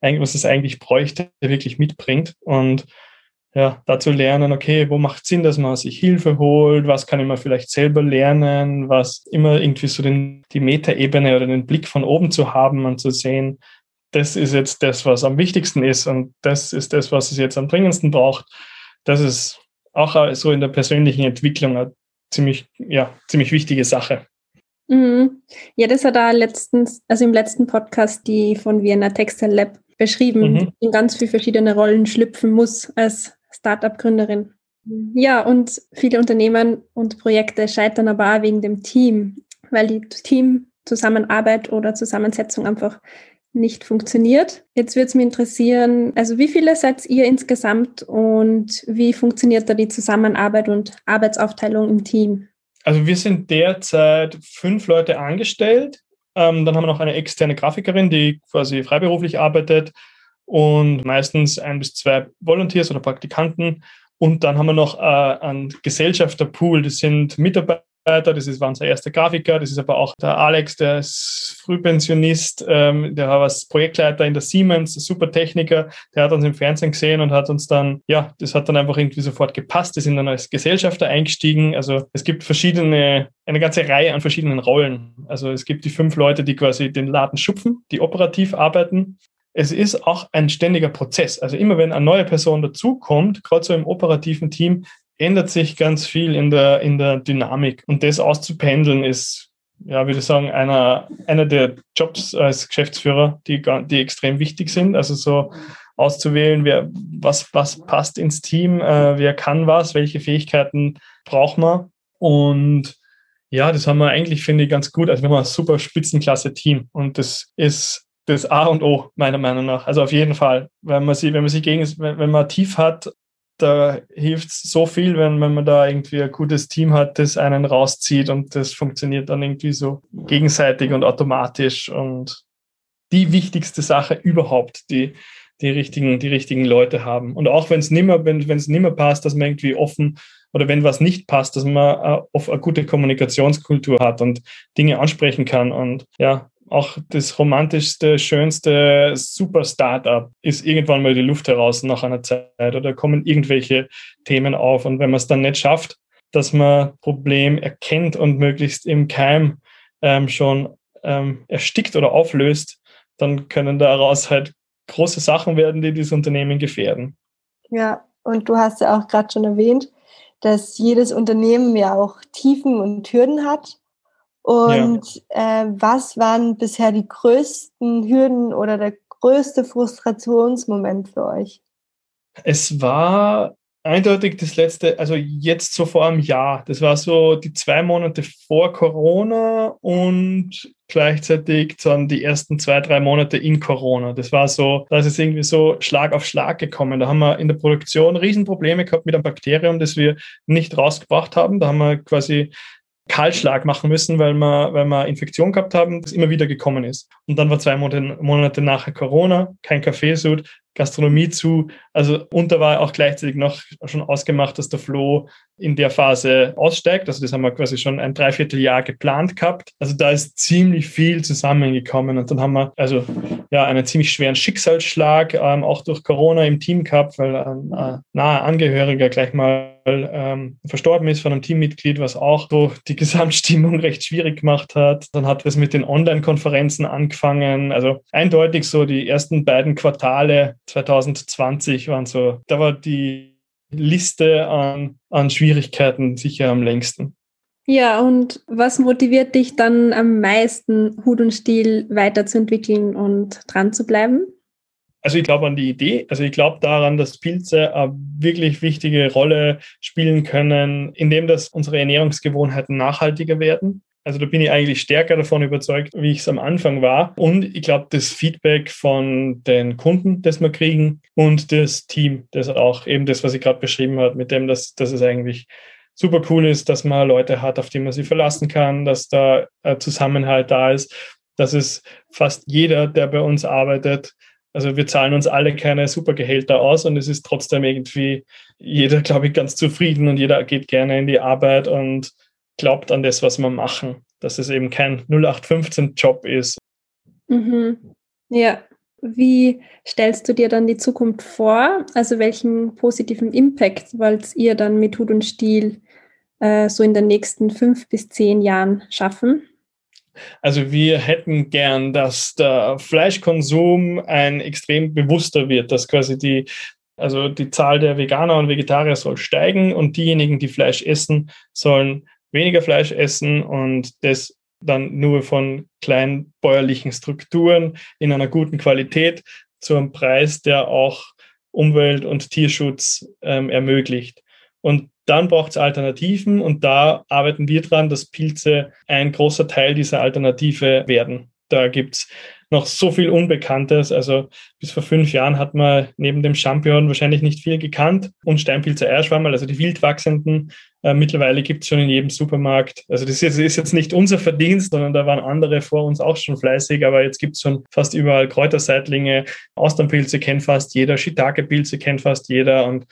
eigentlich, was es eigentlich bräuchte, wirklich mitbringt. Und ja, dazu lernen, okay, wo macht Sinn, dass man sich Hilfe holt, was kann ich mir vielleicht selber lernen, was immer irgendwie so den, die Metaebene oder den Blick von oben zu haben und zu sehen, das ist jetzt das, was am wichtigsten ist und das ist das, was es jetzt am dringendsten braucht. Das ist auch so in der persönlichen Entwicklung eine ziemlich, ja, ziemlich wichtige Sache. Mhm. Ja, das hat da letztens, also im letzten Podcast, die von Vienna Textile Lab beschrieben, mhm. in ganz viele verschiedene Rollen schlüpfen muss als Startup-Gründerin. Ja, und viele Unternehmen und Projekte scheitern aber auch wegen dem Team, weil die Teamzusammenarbeit oder Zusammensetzung einfach nicht funktioniert. Jetzt würde es mich interessieren, also wie viele seid ihr insgesamt und wie funktioniert da die Zusammenarbeit und Arbeitsaufteilung im Team? Also wir sind derzeit fünf Leute angestellt. Ähm, dann haben wir noch eine externe Grafikerin, die quasi freiberuflich arbeitet und meistens ein bis zwei Volunteers oder Praktikanten. Und dann haben wir noch äh, einen Gesellschafterpool, das sind Mitarbeiter, das ist, war unser erster Grafiker, das ist aber auch der Alex, der ist Frühpensionist, ähm, der war Projektleiter in der Siemens, super Techniker, der hat uns im Fernsehen gesehen und hat uns dann, ja, das hat dann einfach irgendwie sofort gepasst, die sind dann als Gesellschafter eingestiegen. Also es gibt verschiedene, eine ganze Reihe an verschiedenen Rollen. Also es gibt die fünf Leute, die quasi den Laden schupfen, die operativ arbeiten es ist auch ein ständiger Prozess. Also immer wenn eine neue Person dazukommt, gerade so im operativen Team, ändert sich ganz viel in der, in der Dynamik. Und das auszupendeln ist, ja, würde ich sagen, einer, einer der Jobs als Geschäftsführer, die, die extrem wichtig sind. Also so auszuwählen, wer, was, was passt ins Team, äh, wer kann was, welche Fähigkeiten braucht man. Und ja, das haben wir eigentlich, finde ich, ganz gut. Also wir haben ein super Spitzenklasse-Team und das ist das A und O, meiner Meinung nach. Also auf jeden Fall, wenn man sie, wenn man sie gegen, wenn man tief hat, da hilft es so viel, wenn, wenn man da irgendwie ein gutes Team hat, das einen rauszieht und das funktioniert dann irgendwie so gegenseitig und automatisch und die wichtigste Sache überhaupt, die, die richtigen, die richtigen Leute haben. Und auch wenn es nimmer, wenn, es nimmer passt, dass man irgendwie offen oder wenn was nicht passt, dass man auf eine gute Kommunikationskultur hat und Dinge ansprechen kann und ja, auch das romantischste, schönste Super-Startup ist irgendwann mal die Luft heraus nach einer Zeit oder kommen irgendwelche Themen auf. Und wenn man es dann nicht schafft, dass man Problem erkennt und möglichst im Keim ähm, schon ähm, erstickt oder auflöst, dann können daraus halt große Sachen werden, die dieses Unternehmen gefährden. Ja, und du hast ja auch gerade schon erwähnt, dass jedes Unternehmen ja auch Tiefen und Hürden hat. Und ja. äh, was waren bisher die größten Hürden oder der größte Frustrationsmoment für euch? Es war eindeutig das letzte, also jetzt so vor einem Jahr. Das war so die zwei Monate vor Corona und gleichzeitig dann die ersten zwei, drei Monate in Corona. Das war so, da ist es irgendwie so Schlag auf Schlag gekommen. Da haben wir in der Produktion Riesenprobleme gehabt mit einem Bakterium, das wir nicht rausgebracht haben. Da haben wir quasi Kahlschlag machen müssen, weil wir, weil wir Infektion gehabt haben, das immer wieder gekommen ist. Und dann war zwei Monate, Monate nachher Corona, kein Kaffeesud, Gastronomie zu. Also und da war auch gleichzeitig noch schon ausgemacht, dass der Flo in der Phase aussteigt. Also das haben wir quasi schon ein Dreivierteljahr geplant gehabt. Also da ist ziemlich viel zusammengekommen und dann haben wir also ja einen ziemlich schweren Schicksalsschlag ähm, auch durch Corona im Team gehabt, weil ein äh, naher Angehöriger gleich mal ähm, verstorben ist von einem Teammitglied, was auch so die Gesamtstimmung recht schwierig gemacht hat. Dann hat es mit den Online-Konferenzen angefangen. Also eindeutig so die ersten beiden Quartale 2020 waren so, da war die Liste an, an Schwierigkeiten sicher am längsten. Ja, und was motiviert dich dann am meisten, Hut und Stil weiterzuentwickeln und dran zu bleiben? Also ich glaube an die Idee, also ich glaube daran, dass Pilze eine wirklich wichtige Rolle spielen können, indem dass unsere Ernährungsgewohnheiten nachhaltiger werden. Also da bin ich eigentlich stärker davon überzeugt, wie ich es am Anfang war. Und ich glaube, das Feedback von den Kunden, das wir kriegen und das Team, das auch eben das, was ich gerade beschrieben habe, mit dem, dass, dass es eigentlich super cool ist, dass man Leute hat, auf die man sich verlassen kann, dass da ein Zusammenhalt da ist, dass es fast jeder, der bei uns arbeitet, also wir zahlen uns alle keine Supergehälter aus und es ist trotzdem irgendwie jeder, glaube ich, ganz zufrieden und jeder geht gerne in die Arbeit und glaubt an das, was wir machen, dass es eben kein 0815-Job ist. Mhm. Ja. Wie stellst du dir dann die Zukunft vor? Also welchen positiven Impact wollt ihr dann mit Hut und Stil äh, so in den nächsten fünf bis zehn Jahren schaffen? Also wir hätten gern, dass der Fleischkonsum ein extrem bewusster wird, dass quasi die also die Zahl der Veganer und Vegetarier soll steigen und diejenigen, die Fleisch essen, sollen weniger Fleisch essen und das dann nur von kleinen bäuerlichen Strukturen in einer guten Qualität zu einem Preis, der auch Umwelt- und Tierschutz ähm, ermöglicht. Und dann braucht es Alternativen und da arbeiten wir dran, dass Pilze ein großer Teil dieser Alternative werden. Da gibt es noch so viel Unbekanntes. Also bis vor fünf Jahren hat man neben dem Champion wahrscheinlich nicht viel gekannt und Steinpilze Eierschwammerl, also die wild wachsenden. Äh, mittlerweile gibt es schon in jedem Supermarkt. Also das ist, ist, jetzt nicht unser Verdienst, sondern da waren andere vor uns auch schon fleißig, aber jetzt gibt es schon fast überall Kräuterseitlinge. Austernpilze kennt fast jeder, Shiitake-Pilze kennt fast jeder und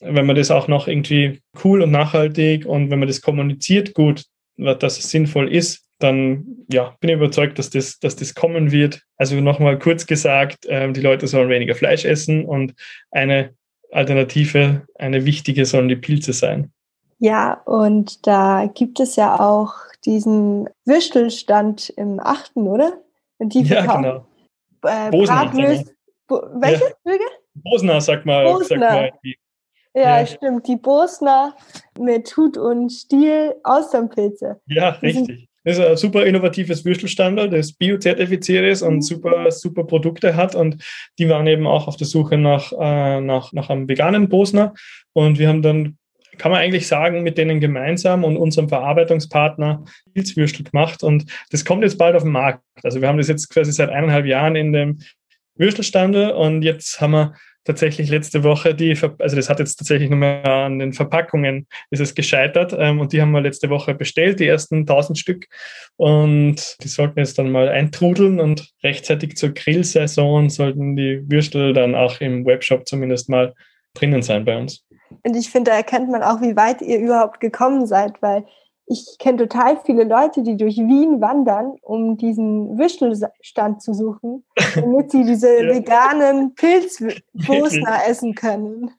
wenn man das auch noch irgendwie cool und nachhaltig und wenn man das kommuniziert gut, dass es sinnvoll ist, dann ja, bin ich überzeugt, dass das, dass das kommen wird. Also nochmal kurz gesagt, äh, die Leute sollen weniger Fleisch essen und eine Alternative, eine wichtige sollen die Pilze sein. Ja, und da gibt es ja auch diesen Würstelstand im Achten, oder? Und die ja, genau. Äh, Bosner, Bo welche ja. Bosner, sag mal. Bosner. Sag mal ja, ja, stimmt. Die Bosner mit Hut und Stiel Austernpilze. Ja, richtig. Das ist ein super innovatives Würstelstandard, das biozertifiziert ist und super, super Produkte hat. Und die waren eben auch auf der Suche nach, äh, nach, nach einem veganen Bosner. Und wir haben dann, kann man eigentlich sagen, mit denen gemeinsam und unserem Verarbeitungspartner Pilzwürstel gemacht. Und das kommt jetzt bald auf den Markt. Also wir haben das jetzt quasi seit eineinhalb Jahren in dem Würstelstandel und jetzt haben wir tatsächlich letzte Woche die, also das hat jetzt tatsächlich mehr an den Verpackungen ist es gescheitert ähm, und die haben wir letzte Woche bestellt, die ersten 1000 Stück und die sollten jetzt dann mal eintrudeln und rechtzeitig zur Grillsaison sollten die Würstel dann auch im Webshop zumindest mal drinnen sein bei uns. Und ich finde, da erkennt man auch, wie weit ihr überhaupt gekommen seid, weil ich kenne total viele Leute, die durch Wien wandern, um diesen Würstelstand zu suchen, damit sie diese ja. veganen Pilzbosner essen können.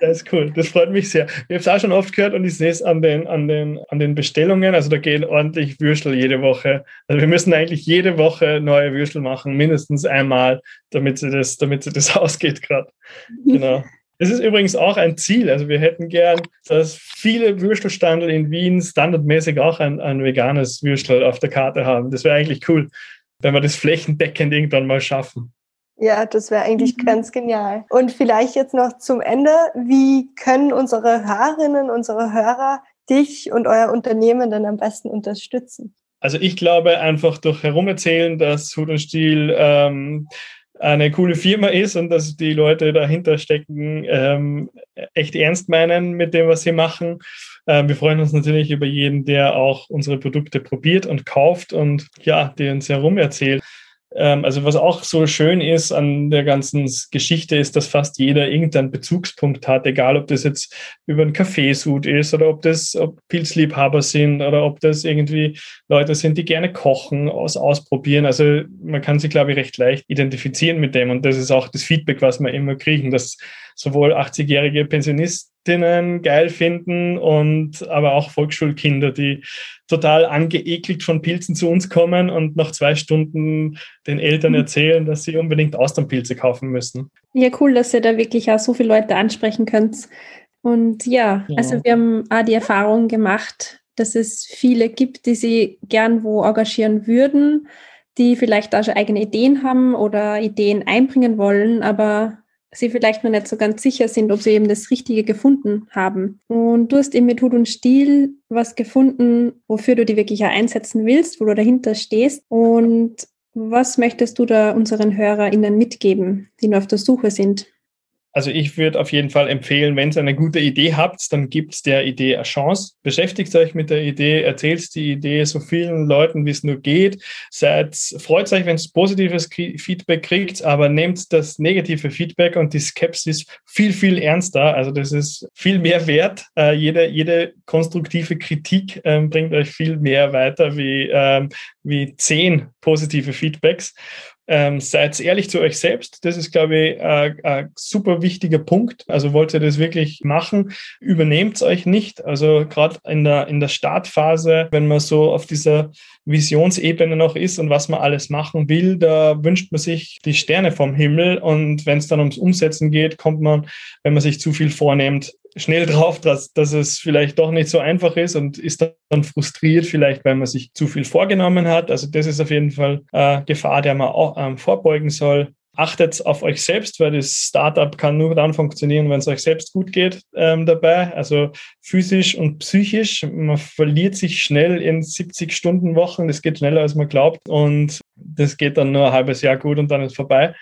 Das ist cool, das freut mich sehr. Ich habe es auch schon oft gehört und ich sehe es an den, an, den, an den Bestellungen. Also da gehen ordentlich Würstel jede Woche. Also wir müssen eigentlich jede Woche neue Würstel machen, mindestens einmal, damit sie das, damit sie das ausgeht gerade. Genau. Das ist übrigens auch ein Ziel. Also wir hätten gern, dass viele Würstelstandel in Wien standardmäßig auch ein, ein veganes Würstel auf der Karte haben. Das wäre eigentlich cool, wenn wir das flächendeckend irgendwann mal schaffen. Ja, das wäre eigentlich mhm. ganz genial. Und vielleicht jetzt noch zum Ende, wie können unsere Hörerinnen, unsere Hörer dich und euer Unternehmen dann am besten unterstützen? Also ich glaube einfach durch Herumerzählen, dass Hut und Stil ähm, eine coole Firma ist und dass die Leute dahinter stecken, ähm, echt ernst meinen mit dem, was sie machen. Ähm, wir freuen uns natürlich über jeden, der auch unsere Produkte probiert und kauft und ja, die uns herum erzählt. Ähm, also was auch so schön ist an der ganzen Geschichte ist, dass fast jeder irgendeinen Bezugspunkt hat, egal ob das jetzt über einen Kaffeesud ist oder ob das ob Pilzliebhaber sind oder ob das irgendwie Leute sind, die gerne kochen, aus, ausprobieren. Also man kann sich, glaube ich, recht leicht identifizieren mit dem und das ist auch das Feedback, was wir immer kriegen, dass sowohl 80-jährige Pensionistinnen geil finden und aber auch Volksschulkinder, die total angeekelt von Pilzen zu uns kommen und nach zwei Stunden den Eltern erzählen, dass sie unbedingt Austernpilze kaufen müssen. Ja, cool, dass ihr da wirklich auch so viele Leute ansprechen könnt. Und ja, ja. also wir haben auch die Erfahrung gemacht, dass es viele gibt, die sie gern wo engagieren würden, die vielleicht auch schon eigene Ideen haben oder Ideen einbringen wollen, aber sie vielleicht noch nicht so ganz sicher sind, ob sie eben das Richtige gefunden haben. Und du hast eben mit Hut und Stil was gefunden, wofür du die wirklich einsetzen willst, wo du dahinter stehst. Und was möchtest du da unseren HörerInnen mitgeben, die nur auf der Suche sind? Also ich würde auf jeden Fall empfehlen, wenn ihr eine gute Idee habt, dann gibt der Idee eine Chance. Beschäftigt euch mit der Idee, erzählt die Idee so vielen Leuten, wie es nur geht. Seid, freut euch, wenn es positives Feedback kriegt, aber nehmt das negative Feedback und die Skepsis viel, viel ernster. Also das ist viel mehr wert. Äh, jede, jede konstruktive Kritik ähm, bringt euch viel mehr weiter wie, ähm, wie zehn positive Feedbacks. Ähm, seid ehrlich zu euch selbst. Das ist, glaube ich, ein, ein super wichtiger Punkt. Also wollt ihr das wirklich machen, übernehmt es euch nicht. Also gerade in der, in der Startphase, wenn man so auf dieser Visionsebene noch ist und was man alles machen will, da wünscht man sich die Sterne vom Himmel. Und wenn es dann ums Umsetzen geht, kommt man, wenn man sich zu viel vornimmt, schnell drauf, dass, dass es vielleicht doch nicht so einfach ist und ist dann frustriert, vielleicht weil man sich zu viel vorgenommen hat. Also das ist auf jeden Fall äh, Gefahr, der man auch ähm, vorbeugen soll. Achtet auf euch selbst, weil das Startup kann nur dann funktionieren, wenn es euch selbst gut geht ähm, dabei. Also physisch und psychisch. Man verliert sich schnell in 70-Stunden-Wochen. Das geht schneller, als man glaubt. Und das geht dann nur ein halbes Jahr gut und dann ist vorbei.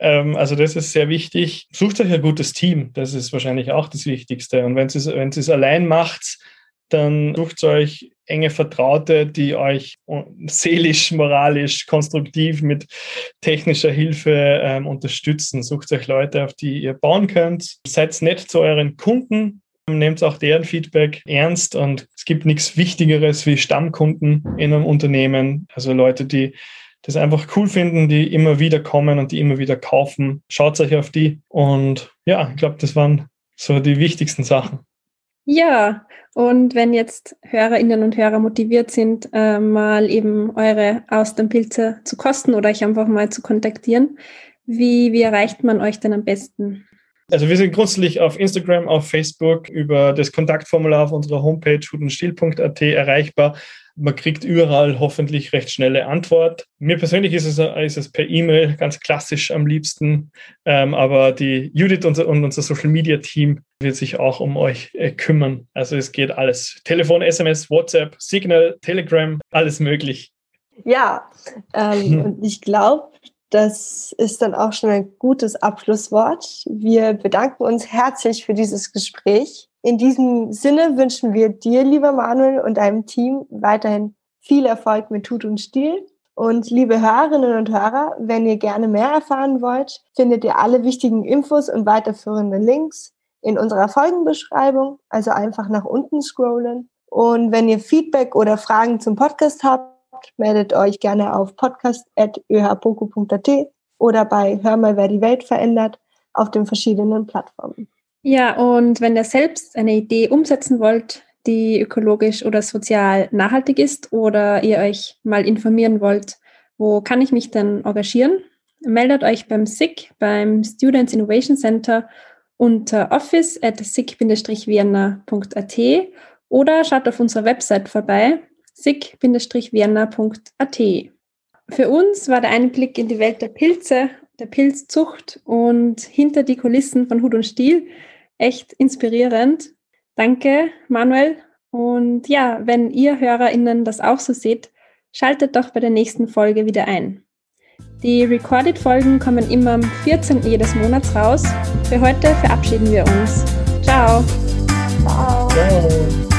Ähm, also das ist sehr wichtig. Sucht euch ein gutes Team. Das ist wahrscheinlich auch das Wichtigste. Und wenn ihr es, wenn es allein macht, dann sucht euch enge Vertraute, die euch seelisch, moralisch, konstruktiv mit technischer Hilfe ähm, unterstützen. Sucht euch Leute, auf die ihr bauen könnt. Seid nett zu euren Kunden. Nehmt auch deren Feedback ernst und es gibt nichts Wichtigeres wie Stammkunden in einem Unternehmen. Also Leute, die das einfach cool finden, die immer wieder kommen und die immer wieder kaufen. Schaut euch auf die. Und ja, ich glaube, das waren so die wichtigsten Sachen. Ja, und wenn jetzt Hörerinnen und Hörer motiviert sind, äh, mal eben eure Austernpilze zu kosten oder euch einfach mal zu kontaktieren, wie, wie erreicht man euch denn am besten? Also wir sind grundsätzlich auf Instagram, auf Facebook über das Kontaktformular auf unserer Homepage hutenstiel.at erreichbar. Man kriegt überall hoffentlich recht schnelle Antwort. Mir persönlich ist es, ist es per E-Mail ganz klassisch am liebsten, ähm, aber die Judith und, und unser Social Media Team wird sich auch um euch äh, kümmern. Also es geht alles. Telefon, SMS, WhatsApp, Signal, Telegram, alles möglich. Ja, ähm, hm. und ich glaube, das ist dann auch schon ein gutes Abschlusswort. Wir bedanken uns herzlich für dieses Gespräch. In diesem Sinne wünschen wir dir, lieber Manuel, und deinem Team weiterhin viel Erfolg mit Tut und Stil. Und liebe Hörerinnen und Hörer, wenn ihr gerne mehr erfahren wollt, findet ihr alle wichtigen Infos und weiterführende Links in unserer Folgenbeschreibung. Also einfach nach unten scrollen. Und wenn ihr Feedback oder Fragen zum Podcast habt, meldet euch gerne auf podcast.öhpoku.at oder bei Hör mal, wer die Welt verändert auf den verschiedenen Plattformen. Ja, und wenn ihr selbst eine Idee umsetzen wollt, die ökologisch oder sozial nachhaltig ist oder ihr euch mal informieren wollt, wo kann ich mich denn engagieren? Meldet euch beim SICK, beim Students Innovation Center unter office at sick-vienna.at oder schaut auf unserer Website vorbei, sick-vienna.at. Für uns war der Einblick in die Welt der Pilze, der Pilzzucht und hinter die Kulissen von Hut und Stiel echt inspirierend. Danke, Manuel. Und ja, wenn ihr HörerInnen das auch so seht, schaltet doch bei der nächsten Folge wieder ein. Die Recorded-Folgen kommen immer am 14. jedes Monats raus. Für heute verabschieden wir uns. Ciao. Ciao. Ciao.